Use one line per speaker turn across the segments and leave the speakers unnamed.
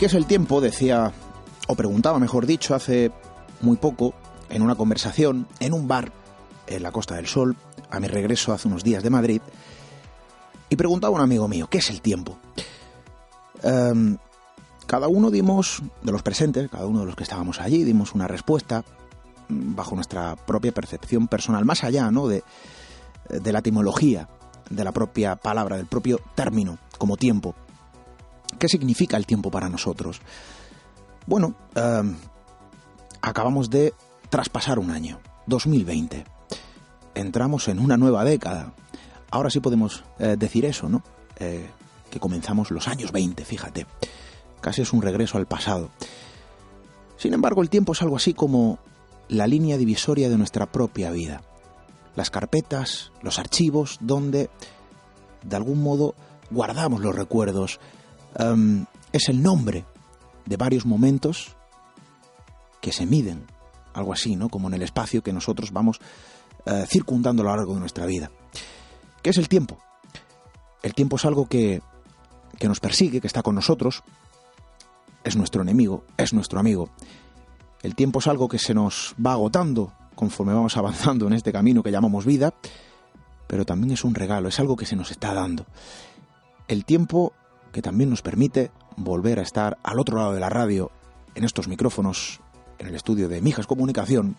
qué es el tiempo? Decía, o preguntaba, mejor dicho, hace muy poco, en una conversación, en un bar, en la Costa del Sol, a mi regreso hace unos días de Madrid, y preguntaba a un amigo mío, ¿qué es el tiempo? Em, cada uno dimos, de los presentes, cada uno de los que estábamos allí, dimos una respuesta mm, bajo nuestra propia percepción personal, más allá ¿no? de, de la etimología de la propia palabra, del propio término como tiempo. ¿Qué significa el tiempo para nosotros? Bueno, em, acabamos de traspasar un año, 2020. Entramos en una nueva década. Ahora sí podemos eh, decir eso, ¿no? Eh, que comenzamos los años 20, fíjate. Casi es un regreso al pasado. Sin embargo, el tiempo es algo así como la línea divisoria de nuestra propia vida. Las carpetas, los archivos, donde, de algún modo, guardamos los recuerdos, Em, es el nombre de varios momentos que se miden, algo así, ¿no? Como en el espacio que nosotros vamos eh, circundando a lo largo de nuestra vida. ¿Qué es el tiempo? El tiempo es algo que, que nos persigue, que está con nosotros, es nuestro enemigo, es nuestro amigo. El tiempo es algo que se nos va agotando conforme vamos avanzando en este camino que llamamos vida, pero también es un regalo, es algo que se nos está dando. El tiempo que también nos permite volver a estar al otro lado de la radio, en estos micrófonos, en el estudio de Mijas Comunicación,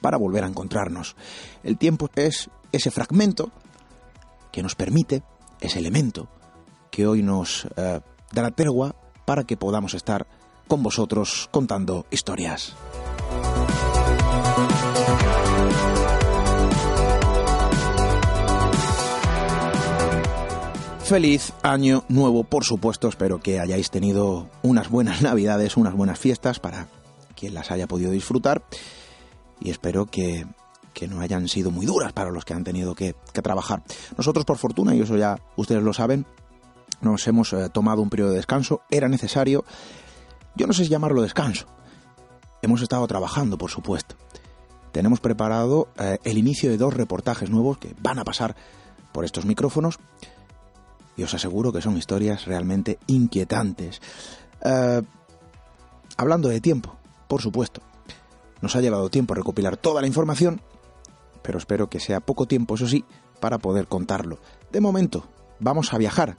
para volver a encontrarnos. El tiempo es ese fragmento que nos permite, ese elemento que hoy nos eh, da la tregua para que podamos estar con vosotros contando historias. Feliz año nuevo, por supuesto. Espero que hayáis tenido unas buenas navidades, unas buenas fiestas para quien las haya podido disfrutar. Y espero que, no hayan sido muy duras para los que han tenido que, trabajar. Nosotros, por fortuna, y eso ya ustedes lo saben, nos hemos eh, tomado un periodo de descanso. Era necesario. Yo no sé si llamarlo descanso. Hemos estado trabajando, por supuesto. Tenemos preparado eh, el inicio de dos reportajes nuevos que van a pasar por estos micrófonos y os aseguro que son historias realmente inquietantes. Eh, hablando de tiempo, por supuesto, nos ha llevado tiempo recopilar toda la información, pero espero que sea poco tiempo, eso sí, para poder contarlo. De momento, vamos a viajar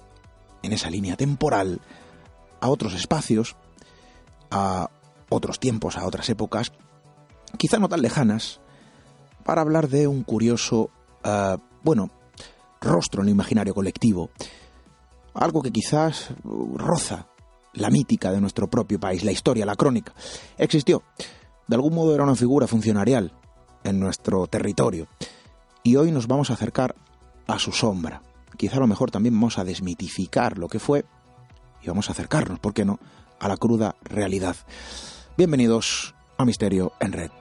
en esa línea temporal a otros espacios, a otros tiempos, a otras épocas, quizá no tan lejanas, para hablar de un curioso, eh, bueno, rostro en el imaginario colectivo, algo que quizás roza la mítica de nuestro propio país, la historia, la crónica. Existió. De algún modo era una figura funcionarial en nuestro territorio. Y hoy nos vamos a acercar a su sombra. Quizá a lo mejor también vamos a desmitificar lo que fue y vamos a acercarnos, ¿por qué no?, a la cruda realidad. Bienvenidos a Misterio en Red.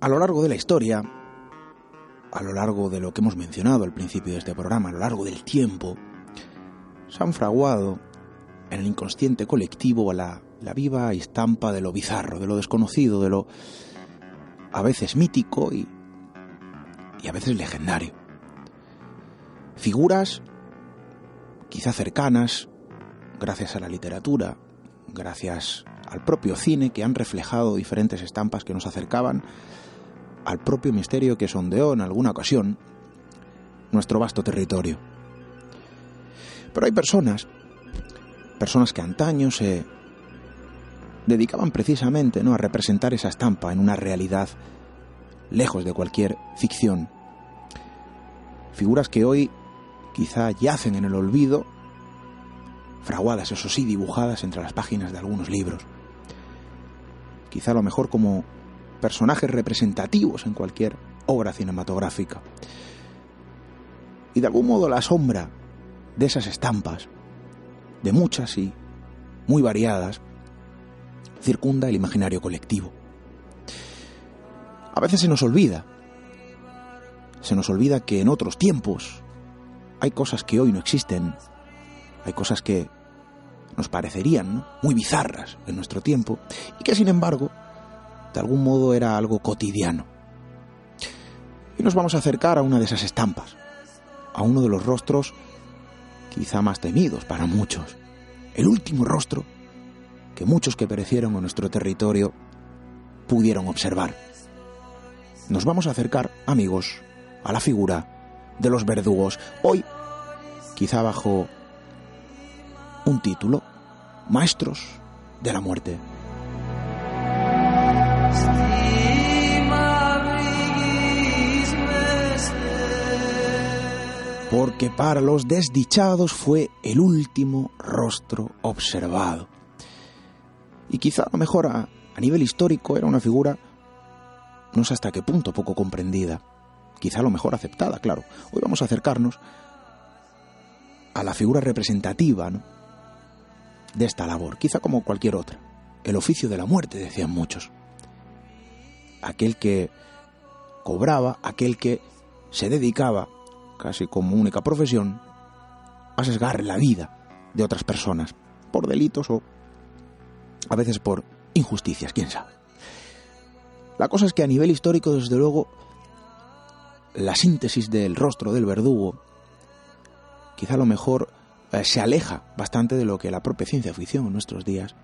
A lo largo de la historia, a lo largo de lo que hemos mencionado al principio de este programa, a lo largo del tiempo, se han fraguado en el inconsciente colectivo la la viva estampa de lo bizarro, de lo desconocido, de lo a veces mítico y, y a veces legendario. Figuras quizá cercanas, gracias a la literatura, gracias al propio cine, que han reflejado diferentes estampas que nos acercaban al propio misterio que sondeó en alguna ocasión nuestro vasto territorio. Pero hay personas, personas que antaño se dedicaban precisamente ¿no? a representar esa estampa en una realidad lejos de cualquier ficción. Figuras que hoy quizá yacen en el olvido, fraguadas, eso sí, dibujadas entre las páginas de algunos libros. Quizá a lo mejor como personajes representativos en cualquier obra cinematográfica. Y de algún modo la sombra de esas estampas, de muchas y muy variadas, circunda el imaginario colectivo. A veces se nos olvida, se nos olvida que en otros tiempos hay cosas que hoy no existen, hay cosas que nos parecerían muy bizarras en nuestro tiempo y que sin embargo de algún modo era algo cotidiano. Y nos vamos a acercar a una de esas estampas, a uno de los rostros quizá más temidos para muchos, el último rostro que muchos que perecieron en nuestro territorio pudieron observar. Nos vamos a acercar, amigos, a la figura de los verdugos. Hoy, quizá bajo un título, Maestros de la Muerte. Porque para los desdichados fue el último rostro observado. Y quizá a lo mejor a, nivel histórico era una figura no sé hasta qué punto poco comprendida, quizá a lo mejor aceptada, claro. Hoy vamos a acercarnos a la figura representativa de esta labor, quizá como cualquier otra, el oficio de la muerte, decían muchos. Aquel que cobraba, aquel que se dedicaba, casi como única profesión, a sesgar la vida de otras personas, por delitos o a veces por injusticias, quién sabe. La cosa es que a nivel histórico, desde luego, la síntesis del rostro del verdugo quizá a lo mejor eh, se aleja bastante de lo que la propia ciencia ficción en nuestros días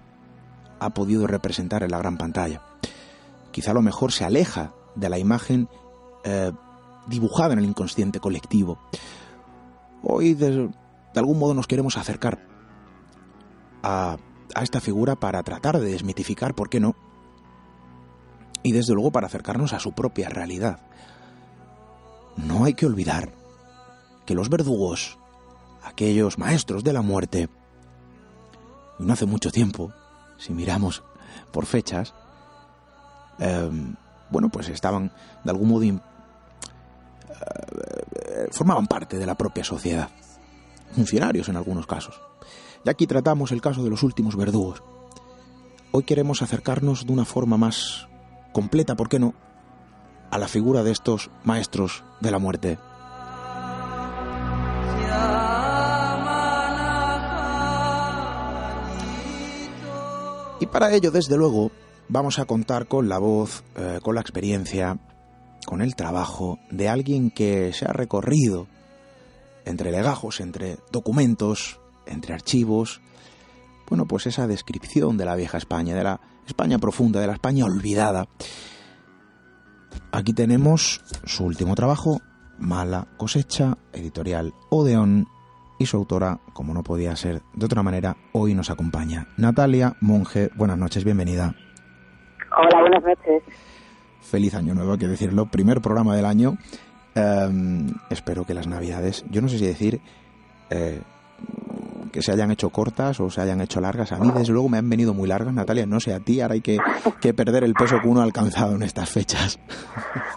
ha podido representar en la gran pantalla. Quizá a lo mejor se aleja de la imagen eh, dibujada en el inconsciente colectivo. Hoy de algún modo nos queremos acercar a a esta figura para tratar de desmitificar, ¿por qué no? Y desde luego para acercarnos a su propia realidad. No hay que olvidar que los verdugos, aquellos maestros de la muerte, no hace mucho tiempo, si miramos por fechas, em, bueno, pues estaban de algún modo formaban parte de la propia sociedad, funcionarios en algunos casos. Y aquí tratamos el caso de los últimos verdugos. Hoy queremos acercarnos de una forma más completa, ¿por qué no?, a la figura de estos maestros de la muerte. Y para ello, desde luego, vamos a contar con la voz, eh, con la experiencia, con el trabajo de alguien que se ha recorrido entre legajos, entre documentos, entre archivos, bueno, pues esa descripción de la vieja España, de la España profunda, de la España olvidada. Aquí tenemos su último trabajo, Mala cosecha, editorial Odeón, y su autora, como no podía ser de otra manera, hoy nos acompaña. Natalia Monge, buenas noches, bienvenida.
Hola, buenas noches.
Feliz año nuevo, hay que decirlo, primer programa del año. Em, espero que las navidades, yo no sé si decir eh, que se hayan hecho cortas o se hayan hecho largas. A mí, desde luego, me han venido muy largas, Natalia. No sé a ti, ahora hay que, perder el peso que uno ha alcanzado en estas fechas.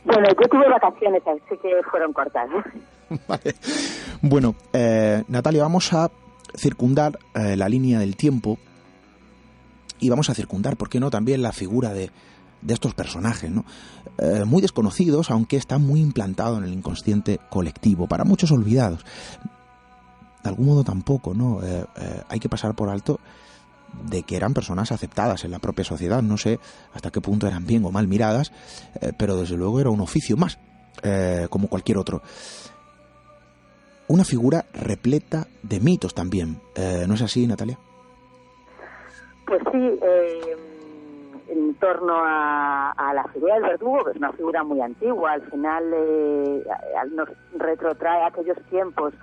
Bueno, yo tuve vacaciones, así que fueron cortas.
Vale. Bueno, eh, Natalia, vamos a circundar eh, la línea del tiempo y vamos a circundar, ¿por qué no?, también la figura de, de estos personajes, ¿no? Eh, muy desconocidos, aunque están muy implantados en el inconsciente colectivo, para muchos olvidados de algún modo tampoco, ¿no? Eh, eh, hay que pasar por alto de que eran personas aceptadas en la propia sociedad. No sé hasta qué punto eran bien o mal miradas, eh, pero desde luego era un oficio más, eh, como cualquier otro. Una figura repleta de mitos también. Eh, ¿No es así, Natalia?
Pues sí, en torno a, la figura del verdugo, que es una figura muy antigua, al final nos retrotrae a aquellos tiempos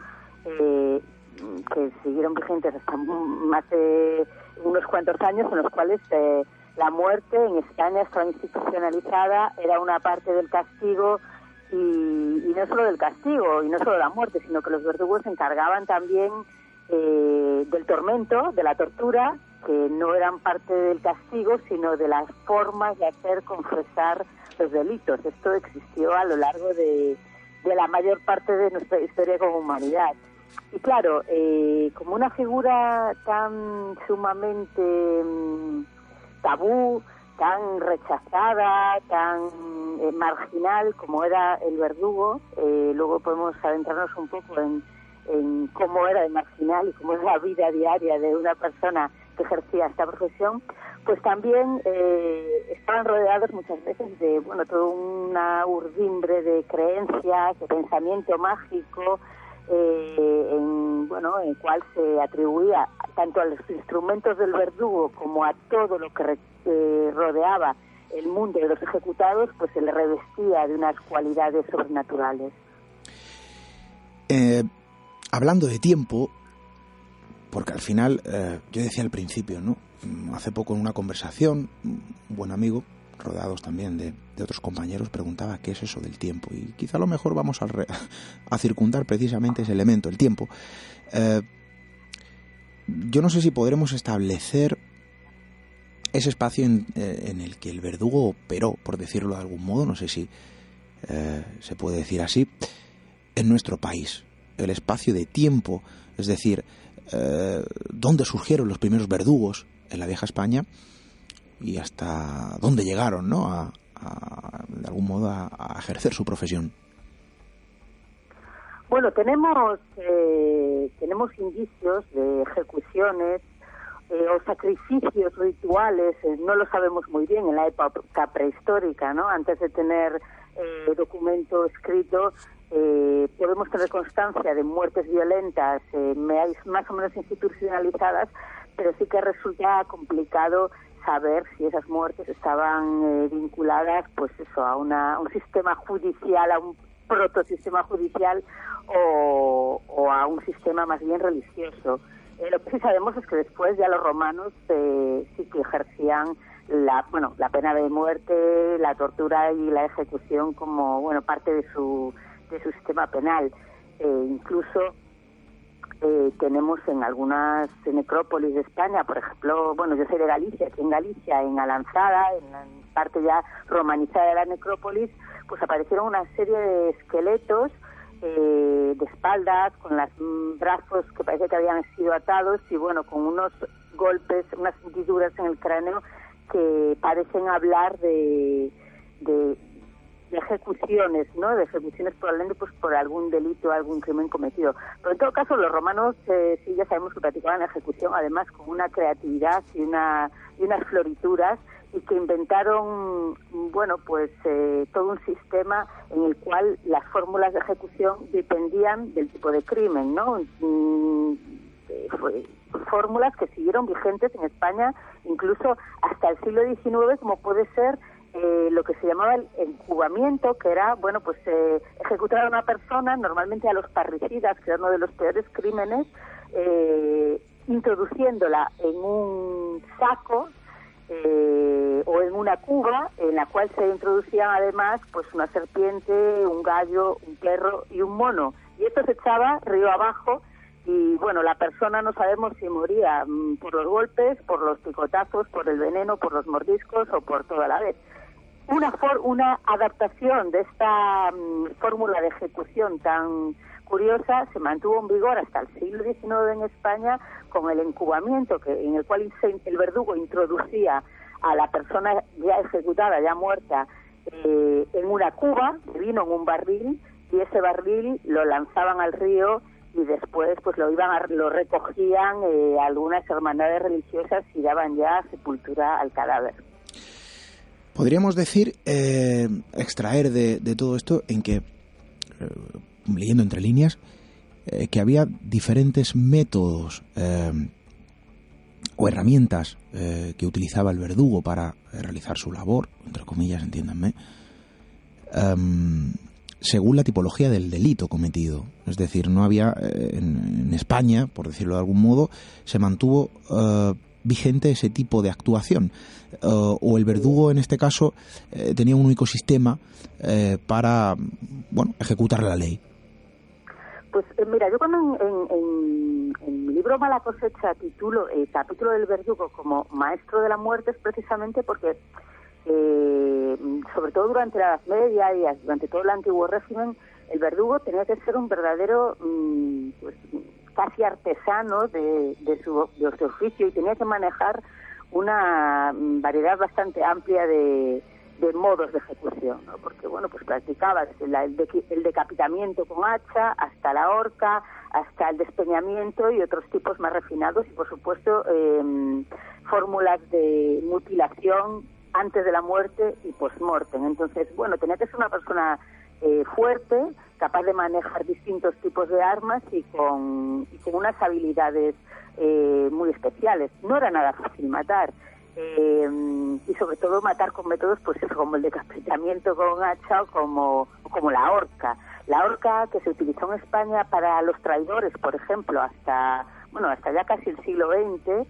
que siguieron vigentes hasta más de unos cuantos años en los cuales eh, la muerte en España estaba institucionalizada, era una parte del castigo y, no solo del castigo y no solo la muerte, sino que los verdugos se encargaban también eh, del tormento, de la tortura, que no eran parte del castigo, sino de las formas de hacer confesar los delitos. Esto existió a lo largo de la mayor parte de nuestra historia como humanidad. Y claro, eh, como una figura tan sumamente mm, tabú, tan rechazada, tan eh, marginal como era el verdugo, eh, luego podemos adentrarnos un poco en, cómo era de marginal y cómo es la vida diaria de una persona que ejercía esta profesión, pues también estaban rodeados muchas veces de, bueno, toda una urdimbre de creencias, de pensamiento mágico, eh, en, bueno, en cual se atribuía tanto a los instrumentos del verdugo como a todo lo que eh, rodeaba el mundo de los ejecutados, pues se le revestía de unas cualidades sobrenaturales.
Eh, hablando de tiempo, porque al final, yo decía al principio, ¿no? Hace poco en una conversación, un buen amigo rodeados también de, otros compañeros, preguntaba qué es eso del tiempo. Y quizá a lo mejor vamos a, a circundar precisamente ese elemento, el tiempo. Eh, yo no sé si podremos establecer ese espacio en, eh, el que el verdugo operó, por decirlo de algún modo, no sé si eh, se puede decir así, en nuestro país. El espacio de tiempo, es decir, dónde surgieron los primeros verdugos en la vieja España y hasta dónde llegaron, ¿no? A, de algún modo a, ejercer su profesión.
Bueno, tenemos eh, tenemos indicios de ejecuciones eh, o sacrificios rituales, eh, no lo sabemos muy bien en la época prehistórica, ¿no? Antes de tener documento escrito, podemos tener constancia de muertes violentas más o menos institucionalizadas, pero sí que resulta complicado saber si esas muertes estaban eh, vinculadas pues eso a una, un sistema judicial a un protosistema judicial o, a un sistema más bien religioso. Eh, lo que sí sabemos es que después ya los romanos eh, sí que ejercían la bueno la pena de muerte la tortura y la ejecución como bueno parte de su de su sistema penal. Incluso eh, tenemos en algunas necrópolis de España, por ejemplo, bueno, yo soy de Galicia, aquí en Galicia, en Alanzada, en la parte ya romanizada de la necrópolis, pues aparecieron una serie de esqueletos eh, de espaldas, con los brazos que parece que habían sido atados y bueno, con unos golpes, unas hendiduras en el cráneo que parecen hablar de, de, de ejecuciones, ¿no? De ejecuciones probablemente pues por algún delito, algún crimen cometido. Pero en todo caso los romanos eh, sí ya sabemos que practicaban la ejecución además con una creatividad y una y unas florituras y que inventaron bueno pues eh, todo un sistema en el cual las fórmulas de ejecución dependían del tipo de crimen, ¿no? Mm, fórmulas que siguieron vigentes en España incluso hasta el siglo XIX como puede ser eh, lo que se llamaba el encubamiento, que era, bueno, pues eh, ejecutar a una persona, normalmente a los parricidas, que era uno de los peores crímenes, eh, introduciéndola en un saco eh, o en una cuba en la cual se introducían además pues una serpiente, un gallo, un perro y un mono. Y esto se echaba río abajo y bueno, la persona no sabemos si moría mm, por los golpes, por los picotazos, por el veneno, por los mordiscos o por toda la vez una, una adaptación de esta mm, fórmula de ejecución tan curiosa se mantuvo en vigor hasta el siglo XIX en España con el encubamiento que en el cual el verdugo introducía a la persona ya ejecutada, ya muerta, eh, en una cuba, vino en un barril y ese barril lo lanzaban al río y después pues lo iban lo recogían eh, algunas hermandades religiosas y daban ya sepultura al cadáver.
Podríamos decir, eh, extraer de, todo esto en que, leyendo entre líneas, que había diferentes métodos o herramientas que utilizaba el verdugo para realizar su labor, entre comillas, entiéndanme, em, según la tipología del delito cometido. Es decir, no había eh, en, España, por decirlo de algún modo, se mantuvo eh, vigente ese tipo de actuación. Eh, o el verdugo, en este caso, tenía un único sistema para bueno, ejecutar la ley.
Pues mira, yo cuando en, en, mi libro Mala cosecha titulo el capítulo del verdugo como maestro de la muerte es precisamente porque eh, sobre todo durante la Edad Media y durante todo el antiguo régimen, el verdugo tenía que ser un verdadero, mm, pues, casi artesano de, su, de su oficio y tenía que manejar una mm, variedad bastante amplia de, modos de ejecución, porque bueno, pues practicaba desde el, decapitamiento con hacha hasta la horca, hasta el despeñamiento y otros tipos más refinados y por supuesto em, fórmulas de mutilación antes de la muerte y post-mortem. Entonces, bueno, tenía que ser una persona eh, fuerte, capaz de manejar distintos tipos de armas y con, unas habilidades eh, muy especiales. No era nada fácil matar. Eh, y sobre todo matar con métodos pues como el decapitamiento con hacha o como, como la horca. La horca que se utilizó en España para los traidores, por ejemplo, hasta bueno hasta ya casi el siglo XX,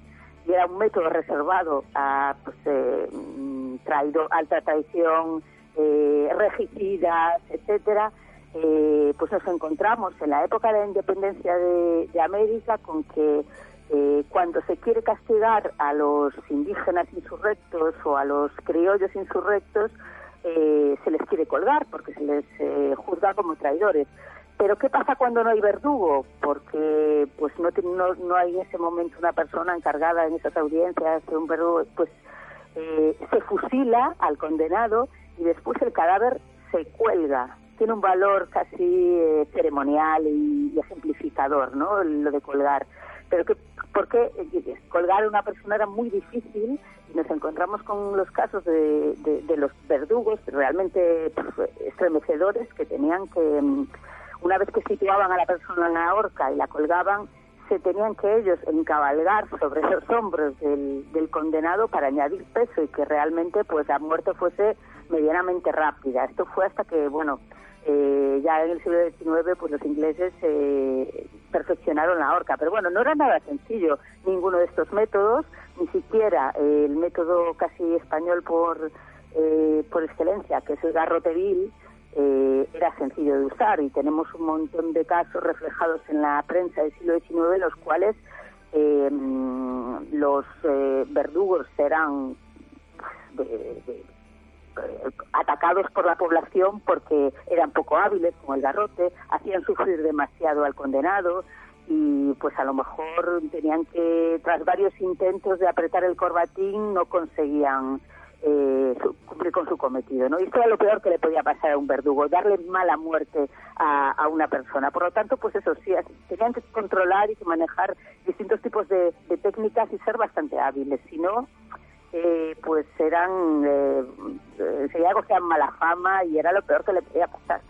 y era un método reservado a pues, eh, traído, alta traición, eh, regicidas, etcétera, eh, pues nos encontramos en la época de la independencia de, América con que eh, cuando se quiere castigar a los indígenas insurrectos o a los criollos insurrectos, se les quiere colgar porque se les juzga como traidores. Pero ¿qué pasa cuando no hay verdugo? Porque pues no, no, no hay en ese momento una persona encargada en esas audiencias de un verdugo, pues eh, se fusila al condenado y después el cadáver se cuelga. Tiene un valor casi eh, ceremonial y, ejemplificador, ¿no? Lo de colgar. Pero que, porque eh, colgar a una persona era muy difícil y nos encontramos con los casos de, de los verdugos realmente pues, estremecedores que tenían que mm, una vez que situaban a la persona en la horca y la colgaban, se tenían que ellos encabalgar sobre esos hombros del, condenado para añadir peso y que realmente pues la muerte fuese medianamente rápida. Esto fue hasta que, bueno, eh, ya en el siglo XIX pues los ingleses eh, perfeccionaron la horca. Pero bueno, no era nada sencillo ninguno de estos métodos, ni siquiera el método casi español por, eh, por excelencia, que es el garrote vil, eh, era sencillo de usar y tenemos un montón de casos reflejados en la prensa del siglo XIX, los cuales eh, los verdugos eran atacados por la población porque eran poco hábiles con el garrote, hacían sufrir demasiado al condenado y pues a lo mejor tenían que, tras varios intentos de apretar el corbatín, no conseguían eh, cumplir con su cometido, ¿no? Y esto era lo peor que le podía pasar a un verdugo, darle mala muerte a, una persona. Por lo tanto, pues eso sí, tenían que controlar y manejar distintos tipos de, técnicas y ser bastante hábiles. Si no, eh, pues eran, eh, sería cogían mala fama y era lo peor que le podía pasar.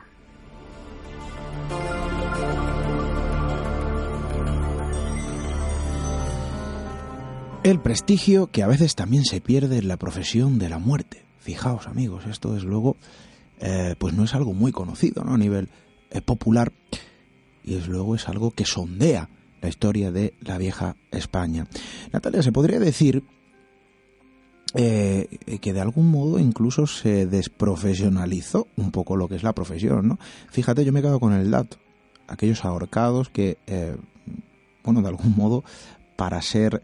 El prestigio que a veces también se pierde en la profesión de la muerte. Fijaos amigos, esto es luego, eh, pues no es algo muy conocido ¿no? a nivel eh, popular y es luego es algo que sondea la historia de la vieja España. Natalia, se podría decir eh, que de algún modo incluso se desprofesionalizó un poco lo que es la profesión, ¿no? Fíjate, yo me quedo con el dato, aquellos ahorcados que, bueno, de algún modo, para ser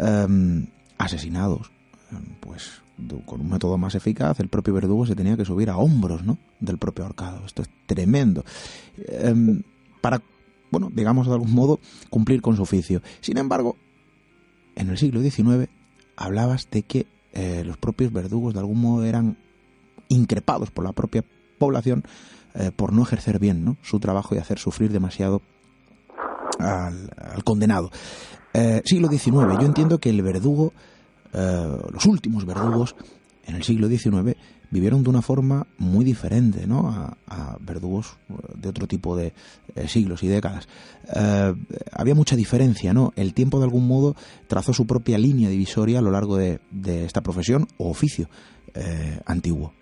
Em, asesinados, em, pues con un método más eficaz, el propio verdugo se tenía que subir a hombros ¿no? del propio ahorcado. Esto es tremendo. Em, para, bueno, digamos de algún modo, cumplir con su oficio. Sin embargo, en el siglo XIX hablabas de que eh, los propios verdugos de algún modo eran increpados por la propia población eh, por no ejercer bien su trabajo y hacer sufrir demasiado al, condenado. Eh, siglo XIX. Yo entiendo que el verdugo, los últimos verdugos en el siglo XIX vivieron de una forma muy diferente ¿no? a, verdugos de otro tipo de eh, siglos y décadas. había mucha diferencia, ¿no? El tiempo de algún modo trazó su propia línea divisoria a lo largo de, esta profesión o oficio antiguo.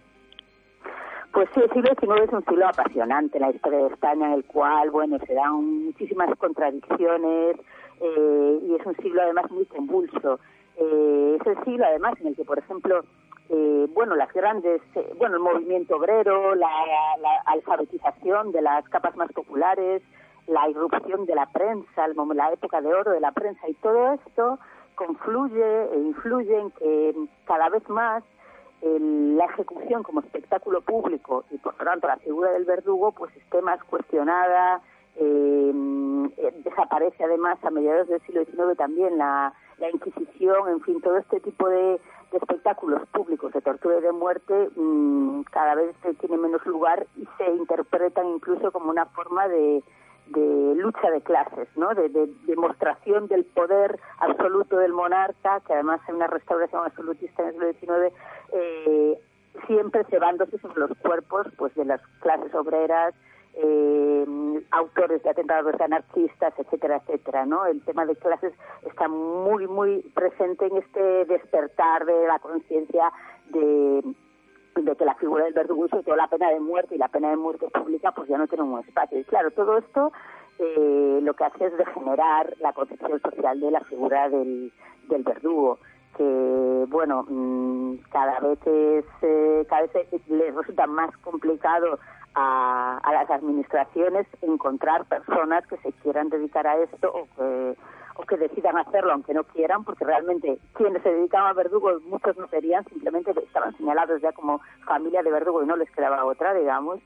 Pues sí, el siglo XIX es un siglo apasionante en la historia de España, en el cual, bueno, se dan muchísimas contradicciones eh, y es un siglo además muy convulso. Eh, es el siglo además en el que, por ejemplo, eh, bueno, las grandes, bueno, el movimiento obrero, la, alfabetización de las capas más populares, la irrupción de la prensa, la época de oro de la prensa y todo esto confluye e influye en que cada vez más la ejecución como espectáculo público y por tanto la figura del verdugo pues esté más cuestionada eh, eh, desaparece además a mediados del siglo XIX también la, la Inquisición, en fin, todo este tipo de, espectáculos públicos de tortura y de muerte mm, cada vez tiene menos lugar y se interpretan incluso como una forma de, de lucha de clases, ¿no? De, demostración del poder absoluto del monarca, que además hay una restauración absolutista en el siglo XIX, eh, siempre cebándose sobre los cuerpos pues de las clases obreras, eh, autores de atentados anarquistas, etcétera, etcétera, ¿no? El tema de clases está muy, muy presente en este despertar de la conciencia de de que la figura del verdugo y toda la pena de muerte y la pena de muerte pública pues ya no tiene un espacio. Y claro, todo esto eh, lo que hace es degenerar la concepción social de la figura del, del verdugo que bueno mm, cada vez es eh, cada vez les resulta más complicado a, a, las administraciones encontrar personas que se quieran dedicar a esto o que o que decidan hacerlo aunque no quieran, porque realmente quienes se dedicaban a verdugos, muchos no querían, simplemente estaban señalados ya como familia de verdugo y no les quedaba otra, digamos.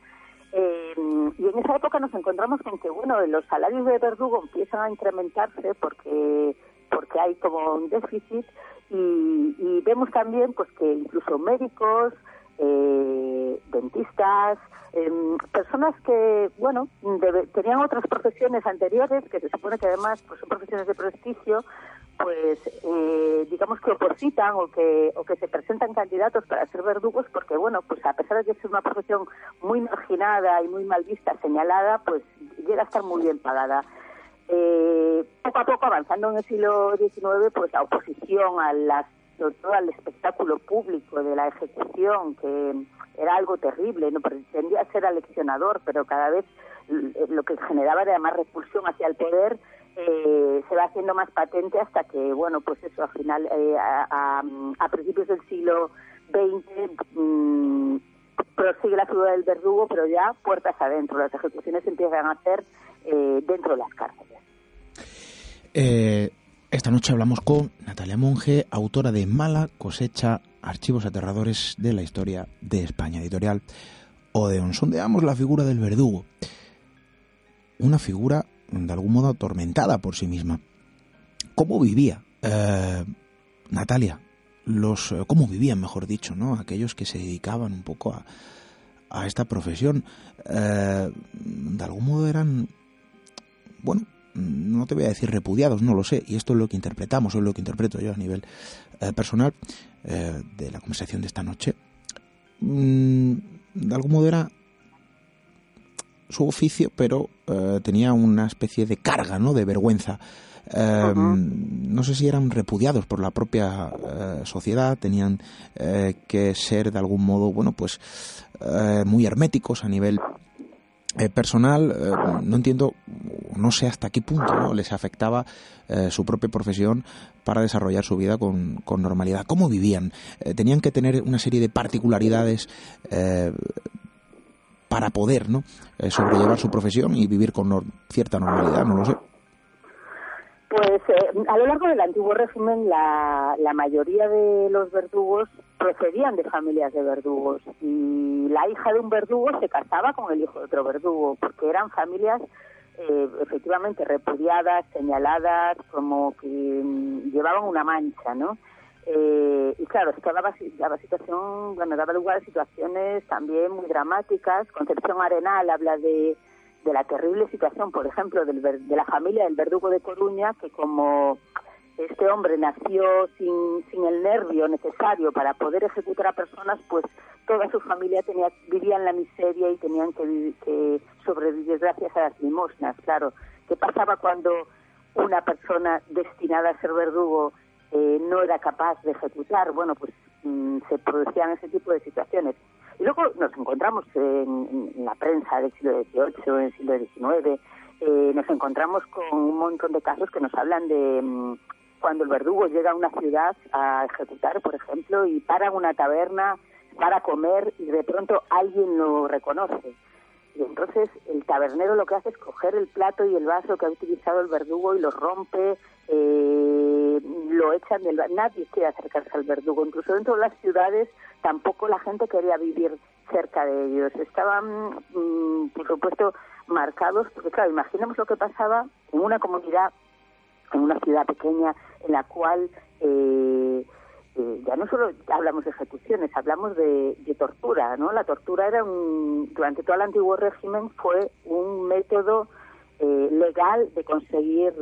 Eh, y en esa época nos encontramos con que, bueno, los salarios de verdugo empiezan a incrementarse porque porque hay como un déficit y, y vemos también pues que incluso médicos, eh, dentistas, em, personas que, bueno, tenían otras profesiones anteriores, que se supone que además pues, son profesiones de prestigio, pues eh, digamos que opositan o que, o que se presentan candidatos para ser verdugos porque, bueno, pues a pesar de que es una profesión muy marginada y muy mal vista, señalada, pues llega a estar muy bien pagada. Eh, poco a poco, avanzando en el siglo XIX, pues la oposición a las todo al espectáculo público de la ejecución, que era algo terrible, no pretendía ser aleccionador, pero cada vez lo que generaba era más repulsión hacia el poder eh, se va haciendo más patente hasta que, bueno, pues eso, al final, eh, a, principios del siglo XX, mmm, prosigue la figura del verdugo, pero ya puertas adentro, las ejecuciones empiezan a hacer eh, dentro de las cárceles.
Eh, esta noche hablamos con Natalia Monge, autora de Mala cosecha, archivos aterradores de la historia de España, editorial Odeon. Sondeamos la figura del verdugo, una figura de algún modo atormentada por sí misma. ¿Cómo vivía eh, Natalia? Los, eh, ¿Cómo vivían, mejor dicho, ¿no? aquellos que se dedicaban un poco a, a esta profesión? Eh, de algún modo eran, bueno, no te voy a decir repudiados, no lo sé, y esto es lo que interpretamos, es lo que interpreto yo a nivel eh, personal eh, de la conversación de esta noche. Mm, de algún modo era su oficio, pero eh, tenía una especie de carga, ¿no? De vergüenza. No sé si eran repudiados por la propia sociedad, tenían que ser de algún modo, bueno, pues muy herméticos a nivel eh, personal, eh, no entiendo, no sé hasta qué punto ¿no? les afectaba eh, su propia profesión para desarrollar su vida con, con normalidad. ¿Cómo vivían? tenían que tener una serie de particularidades para poder ¿no? sobrellevar su profesión y vivir con cierta normalidad, no lo sé.
Pues eh, a lo largo del antiguo régimen la, la mayoría de los verdugos procedían de familias de verdugos y la hija de un verdugo se casaba con el hijo de otro verdugo porque eran familias eh, efectivamente repudiadas, señaladas, como que mm, llevaban una mancha, ¿no? Eh, y claro, esto daba, situación, bueno, daba lugar a situaciones también muy dramáticas. Concepción Arenal habla de de la terrible situación, por ejemplo, del, de la familia del verdugo de Coruña, que como este hombre nació sin, sin el nervio necesario para poder ejecutar a personas, pues toda su familia tenía, vivía en la miseria y tenían que, que sobrevivir gracias a las limosnas. Claro, ¿qué pasaba cuando una persona destinada a ser verdugo eh, no era capaz de ejecutar? Bueno, pues mm, se producían ese tipo de situaciones. Y luego nos encontramos en, la prensa del siglo XVIII, en el siglo XIX, eh, nos encontramos con un montón de casos que nos hablan de mm, cuando el verdugo llega a una ciudad a ejecutar, por ejemplo, y para una taberna para comer y de pronto alguien lo reconoce. Y entonces el tabernero lo que hace es coger el plato y el vaso que ha utilizado el verdugo y lo rompe, eh, lo echan del... Nadie quiere acercarse al verdugo, incluso dentro de las ciudades tampoco la gente quería vivir cerca de ellos. Estaban, mm, por supuesto, marcados, porque claro, imaginemos lo que pasaba en una comunidad, en una ciudad pequeña, en la cual... Eh, eh, ya no solo hablamos de ejecuciones, hablamos de, tortura, ¿no? La tortura era un, durante todo el antiguo régimen fue un método eh, legal de conseguir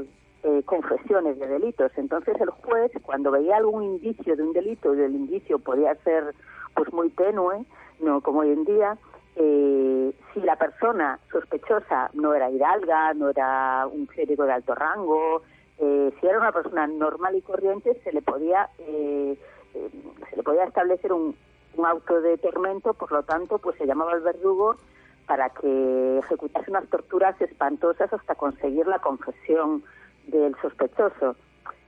eh, confesiones de delitos. Entonces el juez, cuando veía algún indicio de un delito, y el indicio podía ser pues muy tenue, no como hoy en día, si la persona sospechosa no era hidalga, no era un clérigo de alto rango, eh, si era una persona normal y corriente se le podía eh, eh, se le podía establecer un, auto de tormento por lo tanto pues se llamaba al verdugo para que ejecutase unas torturas espantosas hasta conseguir la confesión del sospechoso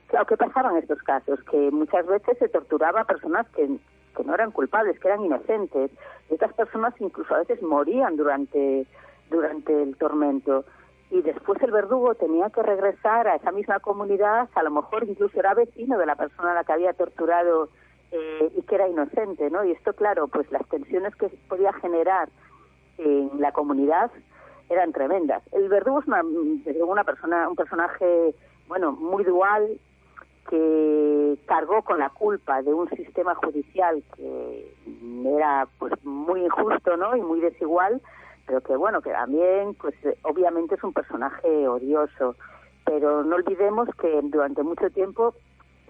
claro qué pasaba en estos casos que muchas veces se torturaba a personas que que no eran culpables, que eran inocentes. Estas personas incluso a veces morían durante, durante el tormento y después el verdugo tenía que regresar a esa misma comunidad, a lo mejor incluso era vecino de la persona a la que había torturado eh, y que era inocente, ¿no? Y esto, claro, pues las tensiones que podía generar en la comunidad eran tremendas. El verdugo es una, una persona, un personaje, bueno, muy dual, que cargó con la culpa de un sistema judicial que era pues muy injusto, ¿no? Y muy desigual, pero que bueno, que también, pues eh, obviamente es un personaje odioso, pero no olvidemos que durante mucho tiempo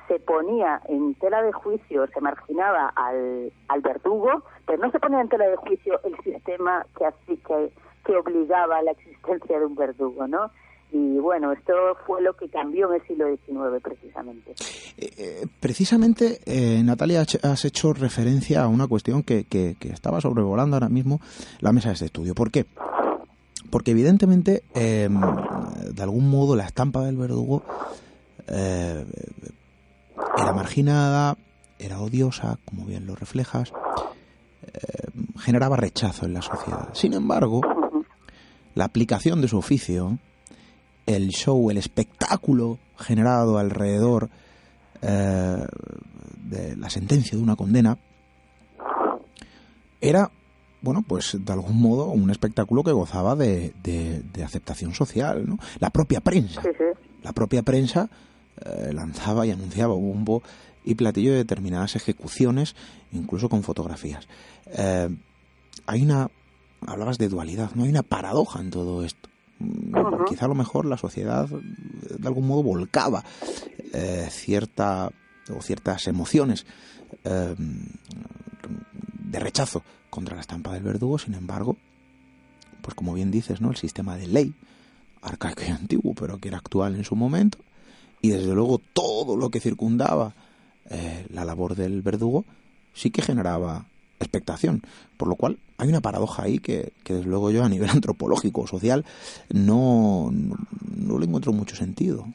se ponía en tela de juicio, se marginaba al, al verdugo, pero no se ponía en tela de juicio el sistema que así que, que obligaba a la existencia de un verdugo, ¿no? Y bueno, esto fue lo que cambió en el siglo XIX precisamente.
Eh, eh, precisamente, eh, Natalia, has hecho referencia a una cuestión que, que, estaba sobrevolando ahora mismo la mesa de este estudio. ¿Por qué? Porque evidentemente, em, de algún modo, la estampa del verdugo era marginada, era odiosa, como bien lo reflejas, generaba rechazo en la sociedad. Sin embargo, la aplicación de su oficio el show, el espectáculo generado alrededor eh, de la sentencia de una condena, era, bueno, pues de algún modo un espectáculo que gozaba de, de, aceptación social, ¿no? La propia prensa, la propia prensa eh, lanzaba y anunciaba bombo y platillo de determinadas ejecuciones, incluso con fotografías. Eh, hay una, hablabas de dualidad, ¿no? Hay una paradoja en todo esto quizá a lo mejor la sociedad de algún modo volcaba eh, cierta o ciertas emociones eh, de rechazo contra la estampa del verdugo, sin embargo, pues como bien dices, ¿no? El sistema de ley, arcaico y antiguo, pero que era actual en su momento, y desde luego todo lo que circundaba eh, la labor del verdugo, sí que generaba expectación. Por lo cual hay una paradoja ahí que, que desde luego yo a nivel antropológico o social no, no, le encuentro mucho sentido.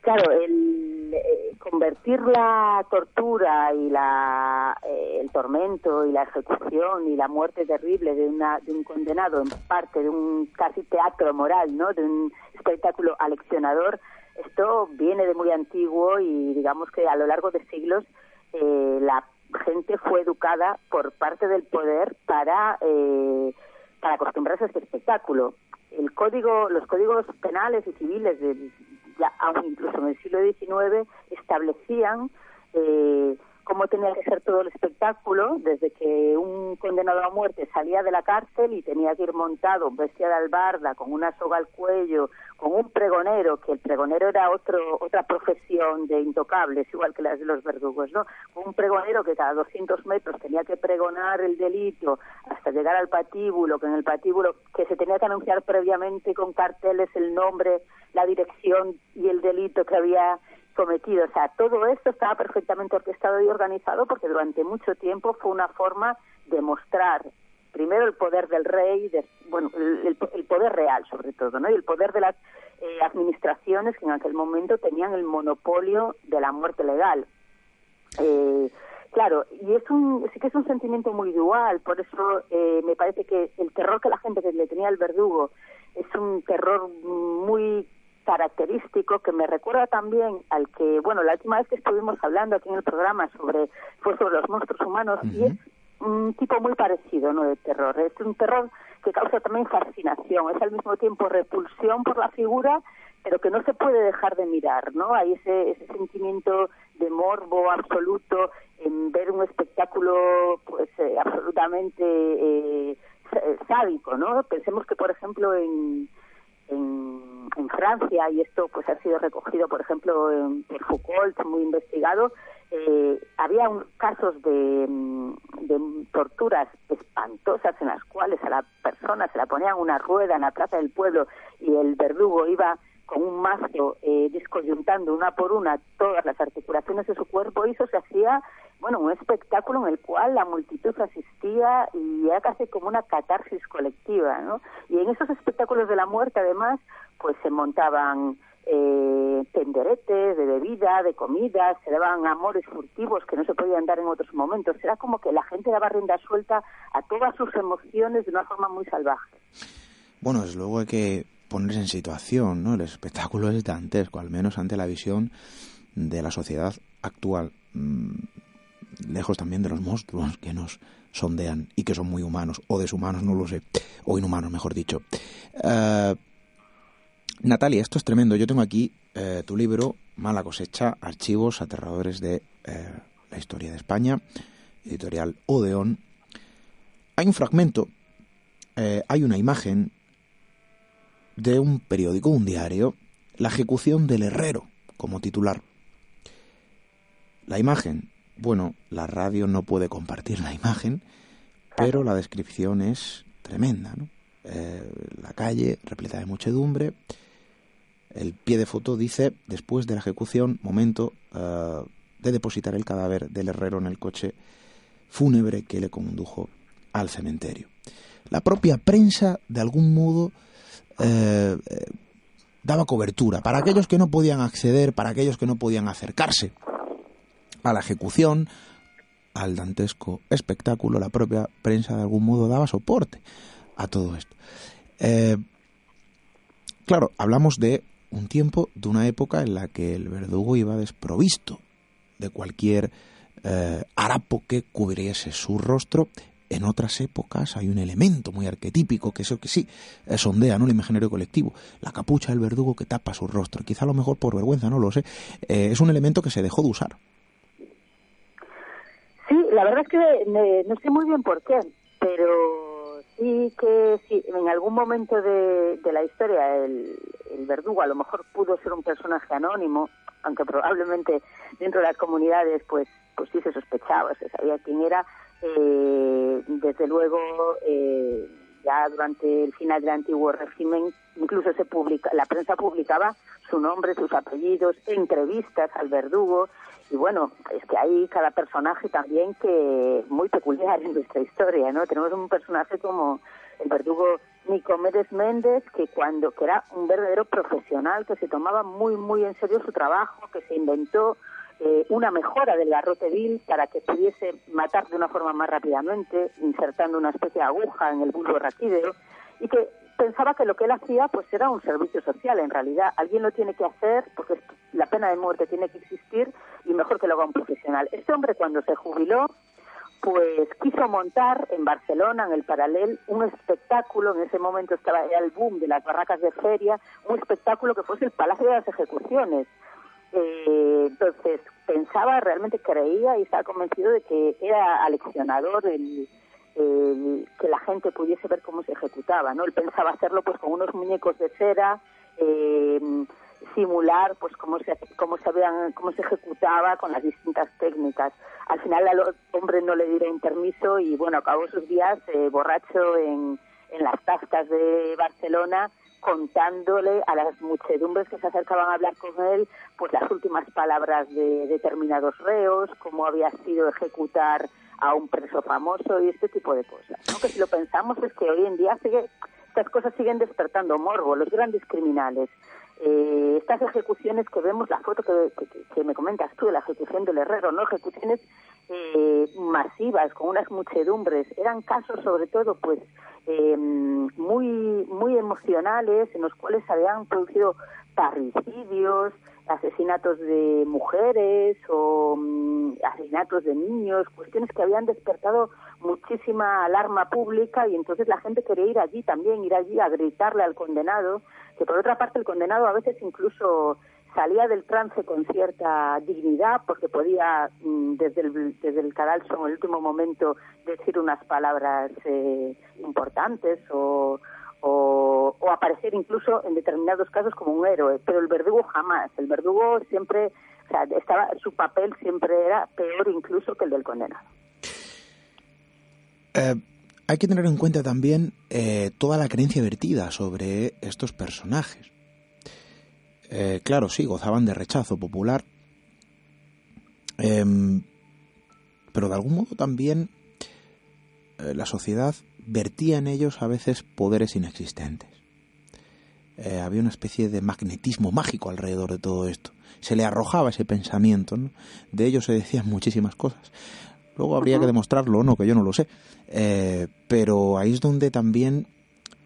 Claro, el, eh, convertir la tortura y la, eh, el tormento y la ejecución y la muerte terrible de, una, de un condenado en parte de un casi teatro moral, ¿no? de un espectáculo aleccionador, esto viene de muy antiguo y digamos que a lo largo de siglos eh, la gente fue educada por parte del poder para, eh, para acostumbrarse a este espectáculo. El código, los códigos penales y civiles, de, ya, incluso en el siglo XIX, establecían eh, cómo tenía que ser todo el espectáculo, desde que un condenado a muerte salía de la cárcel y tenía que ir montado, bestia de albarda, con una soga al cuello, con un pregonero, que el pregonero era otro, otra profesión de intocables, igual que las de los verdugos, ¿no? un pregonero que cada 200 metros tenía que pregonar el delito hasta llegar al patíbulo, que en el patíbulo que se tenía que anunciar previamente con carteles el nombre, la dirección y el delito que había cometido. O sea, todo esto estaba perfectamente orquestado y organizado porque durante mucho tiempo fue una forma de mostrar primero el poder del rey, de, bueno, el, poder real sobre todo, ¿no? Y el poder de las eh, administraciones que en aquel momento tenían el monopolio de la muerte legal. Eh, claro, y es un, sí que es un sentimiento muy dual, por eso eh, me parece que el terror que la gente le tenía al verdugo es un terror muy característico que me recuerda también al que, bueno, la última vez que estuvimos hablando aquí en el programa sobre, fue sobre los monstruos humanos y es un tipo muy parecido, ¿no?, de terror. Es un terror que causa también fascinación, es al mismo tiempo repulsión por la figura, pero que no se puede dejar de mirar, ¿no? Hay ese, ese sentimiento de morbo absoluto en ver un espectáculo, pues, eh, absolutamente eh, sádico, ¿no? Pensemos que, por ejemplo, en en, Francia y esto pues ha sido recogido por ejemplo en, por Foucault muy investigado. Eh, había un, casos de, de, torturas espantosas en las cuales a la persona se la ponían una rueda en la plaza del pueblo y el verdugo iba con un mazo eh, descoyuntando una por una todas las articulaciones de su cuerpo y eso se hacía bueno, un espectáculo en el cual la multitud asistía y era casi como una catarsis colectiva, ¿no? Y en esos espectáculos de la muerte, además, pues se montaban eh, tenderetes de bebida, de comida, se daban amores furtivos que no se podían dar en otros momentos. Era como que la gente daba rienda suelta a todas sus emociones de una forma muy salvaje.
Bueno, desde luego que ponerse en situación, ¿no? El espectáculo es dantesco, al menos ante la visión de la sociedad actual. Mm, lejos también de los monstruos que nos sondean y que son muy humanos, o deshumanos, no lo sé, o inhumanos, mejor dicho. Eh, Natalia, esto es tremendo. Yo tengo aquí eh, tu libro, Mala cosecha, archivos aterradores de eh, la historia de España, editorial Odeón. Hay un fragmento, hay una imagen de un periódico, un diario, la ejecución del herrero como titular. La imagen bueno, la radio no puede compartir la imagen, pero la descripción es tremenda. Eh, la calle repleta de muchedumbre. El pie de foto dice, después de la ejecución, momento eh, de depositar el cadáver del herrero en el coche fúnebre que le condujo al cementerio. La propia prensa, de algún modo, eh, daba cobertura para aquellos que no podían acceder, para aquellos que no podían acercarse a la ejecución, al dantesco espectáculo, la propia prensa de algún modo daba soporte a todo esto. Eh, claro, hablamos de un tiempo, de una época en la que el verdugo iba desprovisto de cualquier eh, harapo que cubriese su rostro. En otras épocas hay un elemento muy arquetípico que eso que sí eh, sondea ¿no? el imaginario colectivo, la capucha del verdugo que tapa su rostro. Quizá a lo mejor por vergüenza, no lo sé. es un elemento que se dejó de usar
la verdad es que no sé muy bien por qué, pero sí que sí, en algún momento de, la historia el, verdugo a lo mejor pudo ser un personaje anónimo, aunque probablemente dentro de las comunidades pues pues sí se sospechaba, se sabía quién era. Eh, desde luego, eh, ya durante el final del antiguo régimen, incluso se publica, la prensa publicaba su nombre, sus apellidos, entrevistas al verdugo, y bueno, es que hay cada personaje también que es muy peculiar en nuestra historia, ¿no? Tenemos un personaje como el verdugo Nicomedes Méndez, que cuando que era un verdadero profesional, que se tomaba muy, muy en serio su trabajo, que se inventó eh, una mejora del garrote vil para que pudiese matar de una forma más rápidamente, insertando una especie de aguja en el bulbo raquídeo, y que pensaba que lo que él hacía pues era un servicio social. En realidad alguien lo tiene que hacer porque la pena de muerte tiene que existir y mejor que lo haga un profesional. Este hombre cuando se jubiló pues quiso montar en Barcelona en el Paralel un espectáculo. En ese momento estaba el boom de las barracas de feria un espectáculo que fuese el Palacio de las Ejecuciones Eh, entonces pensaba, realmente creía y estaba convencido de que era aleccionador el, que la gente pudiese ver cómo se ejecutaba, ¿no? Él pensaba hacerlo pues con unos muñecos de cera, eh, simular pues cómo se cómo se cómo se ejecutaba con las distintas técnicas. Al final al hombre no le dieron permiso y bueno acabó sus días eh, borracho en, en las tascas de Barcelona contándole a las muchedumbres que se acercaban a hablar con él pues las últimas palabras de determinados reos, cómo había sido ejecutar a un preso famoso y este tipo de cosas. ¿no? Que si lo pensamos es que hoy en día sigue, estas cosas siguen despertando morbo. Los grandes criminales eh, estas ejecuciones que vemos, la foto que, que, me comentas tú de la ejecución del Herrero, ¿no? Ejecuciones eh, masivas, con unas muchedumbres, eran casos sobre todo, pues, eh, muy, muy emocionales, en los cuales se habían producido parricidios, asesinatos de mujeres o mm, asesinatos de niños, cuestiones que habían despertado muchísima alarma pública y entonces la gente quería ir allí también, ir allí a gritarle al condenado que por otra parte el condenado a veces incluso salía del trance con cierta dignidad porque podía mm, desde el, desde el cadalso en el último momento decir unas palabras eh, importantes o, o, aparecer incluso en determinados casos como un héroe, pero el verdugo jamás. El verdugo siempre, o sea, estaba, su papel siempre era peor incluso que el del condenado.
Eh, hay que tener en cuenta también eh, toda la creencia vertida sobre estos personajes. Eh, claro, sí, gozaban de rechazo popular, em, pero de algún modo también la sociedad vertía en ellos a veces poderes inexistentes. Había una especie de magnetismo mágico alrededor de todo esto. Se le arrojaba ese pensamiento. De ellos se decían muchísimas cosas. Luego habría que demostrarlo, no, que yo no lo sé. Eh, pero ahí es donde también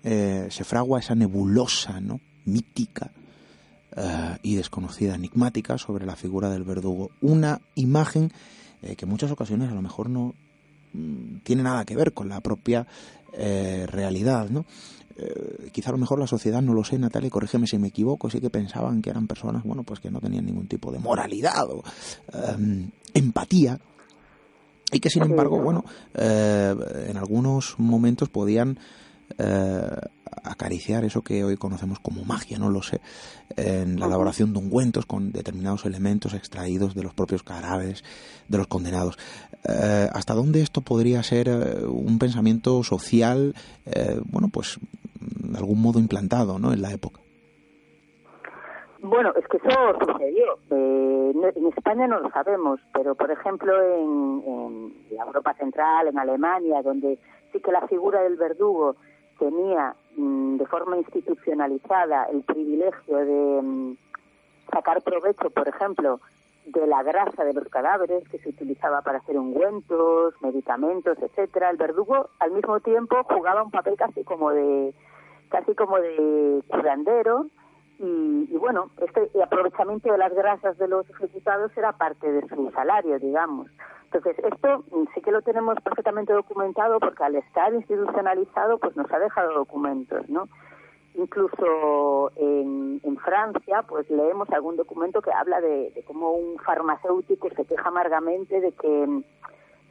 eh, se fragua esa nebulosa, ¿no? Mítica eh, y desconocida, enigmática sobre la figura del verdugo. Una imagen que en muchas ocasiones a lo mejor no mm, tiene nada que ver con la propia realidad, ¿no? Quizá a lo mejor la sociedad, no lo sé, Natalia, corrígeme si me equivoco, sí que pensaban que eran personas, bueno, pues que no tenían ningún tipo de moralidad o empatía, y que sin embargo, bueno, eh, en algunos momentos podían eh, acariciar eso que hoy conocemos como magia, no lo sé, en la elaboración de ungüentos con determinados elementos extraídos de los propios cadáveres de los condenados. Eh, ¿Hasta dónde esto podría ser un pensamiento social, bueno, pues de algún modo implantado, ¿no? En la época.
Bueno, es que eso sucedió. Eh, en España no lo sabemos, pero por ejemplo en, la Europa Central, en Alemania, donde sí que la figura del verdugo tenía mm, de forma institucionalizada el privilegio de mm, sacar provecho, por ejemplo, de la grasa de los cadáveres que se utilizaba para hacer ungüentos, medicamentos, etcétera. El verdugo al mismo tiempo jugaba un papel casi como de casi como de curandero y, bueno, este aprovechamiento de las grasas de los ejecutados era parte de su salario, digamos. Entonces, esto sí que lo tenemos perfectamente documentado porque al estar institucionalizado, pues nos ha dejado documentos, ¿no? Incluso en, Francia, pues leemos algún documento que habla de, de cómo un farmacéutico se queja amargamente de que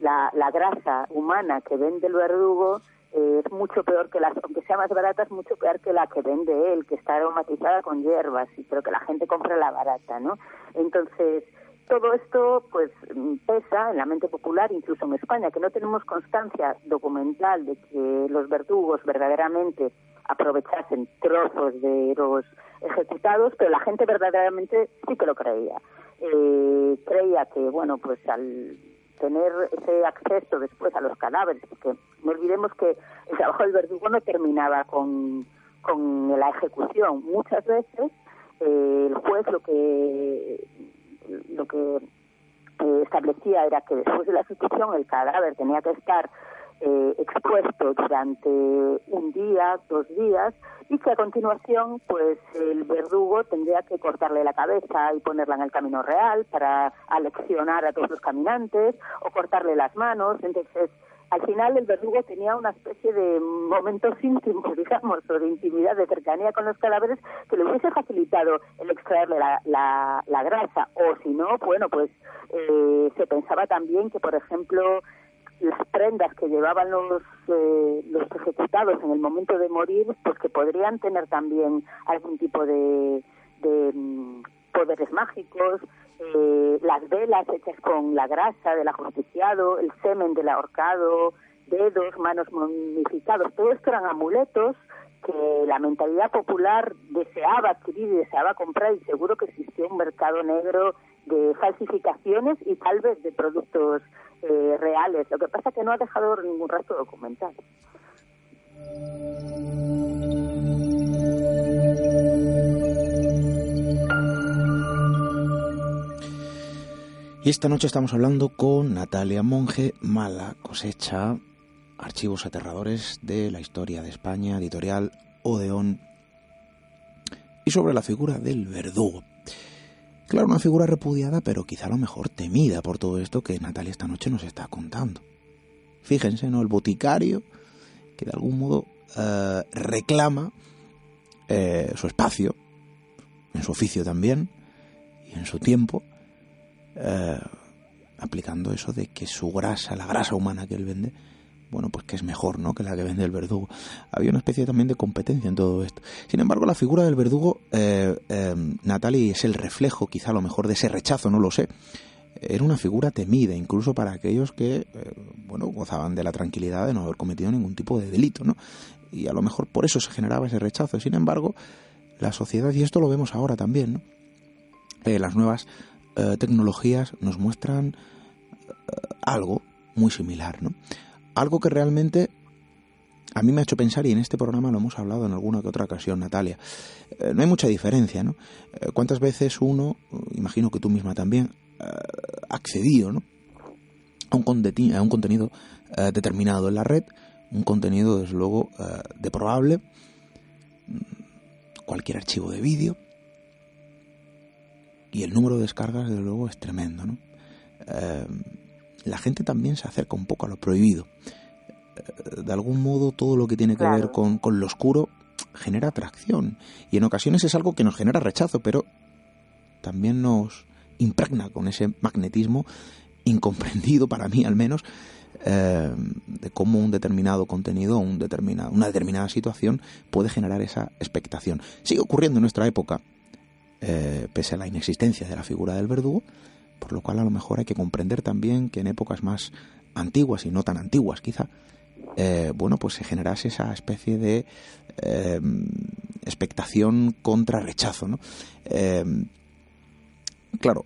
la, la grasa humana que vende el verdugo es mucho peor que las, aunque sea más barata, es mucho peor que la que vende él, que está aromatizada con hierbas, pero que la gente compra la barata, ¿no? Entonces, todo esto pues pesa en la mente popular, incluso en España, que no tenemos constancia documental de que los verdugos verdaderamente aprovechasen trozos de los ejecutados, pero la gente verdaderamente sí que lo creía. Eh, creía que, bueno, pues al tener ese acceso después a los cadáveres, porque no olvidemos que el trabajo del verdugo no terminaba con, con la ejecución. Muchas veces eh, el juez lo que lo que eh, establecía era que después de la ejecución el cadáver tenía que estar eh, expuesto durante un día, dos días, y que a continuación, pues el verdugo tendría que cortarle la cabeza y ponerla en el camino real para aleccionar a todos los caminantes, o cortarle las manos. Entonces, al final el verdugo tenía una especie de momentos íntimos, digamos, o de intimidad, de cercanía con los cadáveres, que le hubiese facilitado el extraerle la, la, grasa. O si no, bueno, pues eh, se pensaba también que, por ejemplo, las prendas que llevaban los, eh, los ejecutados en el momento de morir, pues que podrían tener también algún tipo de, de mm, poderes mágicos, eh, las velas hechas con la grasa del ajusticiado, el semen del ahorcado, dedos, manos momificados, todo esto eran amuletos que la mentalidad popular deseaba adquirir y deseaba comprar y seguro que existió un mercado negro de falsificaciones y tal vez de productos eh, reales. Lo que pasa es que no ha dejado ningún rastro documental.
Y esta noche estamos hablando con Natalia Monge, Mala Cosecha, Archivos Aterradores de la Historia de España, editorial Odeón, y sobre la figura del verdugo. Claro, una figura repudiada, pero quizá a lo mejor temida por todo esto que Natalia esta noche nos está contando. Fíjense, ¿no? El boticario que de algún modo eh, reclama eh, su espacio, en su oficio también, y en su tiempo, eh, aplicando eso de que su grasa, la grasa humana que él vende, bueno, pues que es mejor, ¿no? Que la que vende el verdugo. Había una especie también de competencia en todo esto. Sin embargo, la figura del verdugo, eh, eh, Natalie, es el reflejo, quizá a lo mejor, de ese rechazo, no lo sé. Era una figura temida, incluso para aquellos que, bueno, gozaban de la tranquilidad de no haber cometido ningún tipo de delito, ¿no? Y a lo mejor por eso se generaba ese rechazo. Sin embargo, la sociedad, y esto lo vemos ahora también, ¿no? las nuevas eh, tecnologías nos muestran eh, algo muy similar, ¿no? Algo que realmente a mí me ha hecho pensar, y en este programa lo hemos hablado en alguna que otra ocasión, Natalia, eh, no hay mucha diferencia, ¿no? ¿Cuántas veces uno, imagino que tú misma también, ha accedido, ¿no? A un, a un contenido determinado en la red, un contenido, desde luego, de probable, mm, cualquier archivo de vídeo, y el número de descargas, desde luego, es tremendo. ¿no? La gente también se acerca un poco a lo prohibido. Eh, de algún modo, todo lo que tiene que ver con, con lo oscuro genera atracción. Y en ocasiones es algo que nos genera rechazo, pero también nos impregna con ese magnetismo incomprendido, para mí al menos, eh, de cómo un determinado contenido, un determinado, una determinada situación puede generar esa expectación. Sigue ocurriendo en nuestra época, eh, pese a la inexistencia de la figura del verdugo, por lo cual a lo mejor hay que comprender también que en épocas más antiguas y no tan antiguas quizá, eh, bueno, pues se generase esa especie de eh, expectación contra rechazo, ¿no? claro,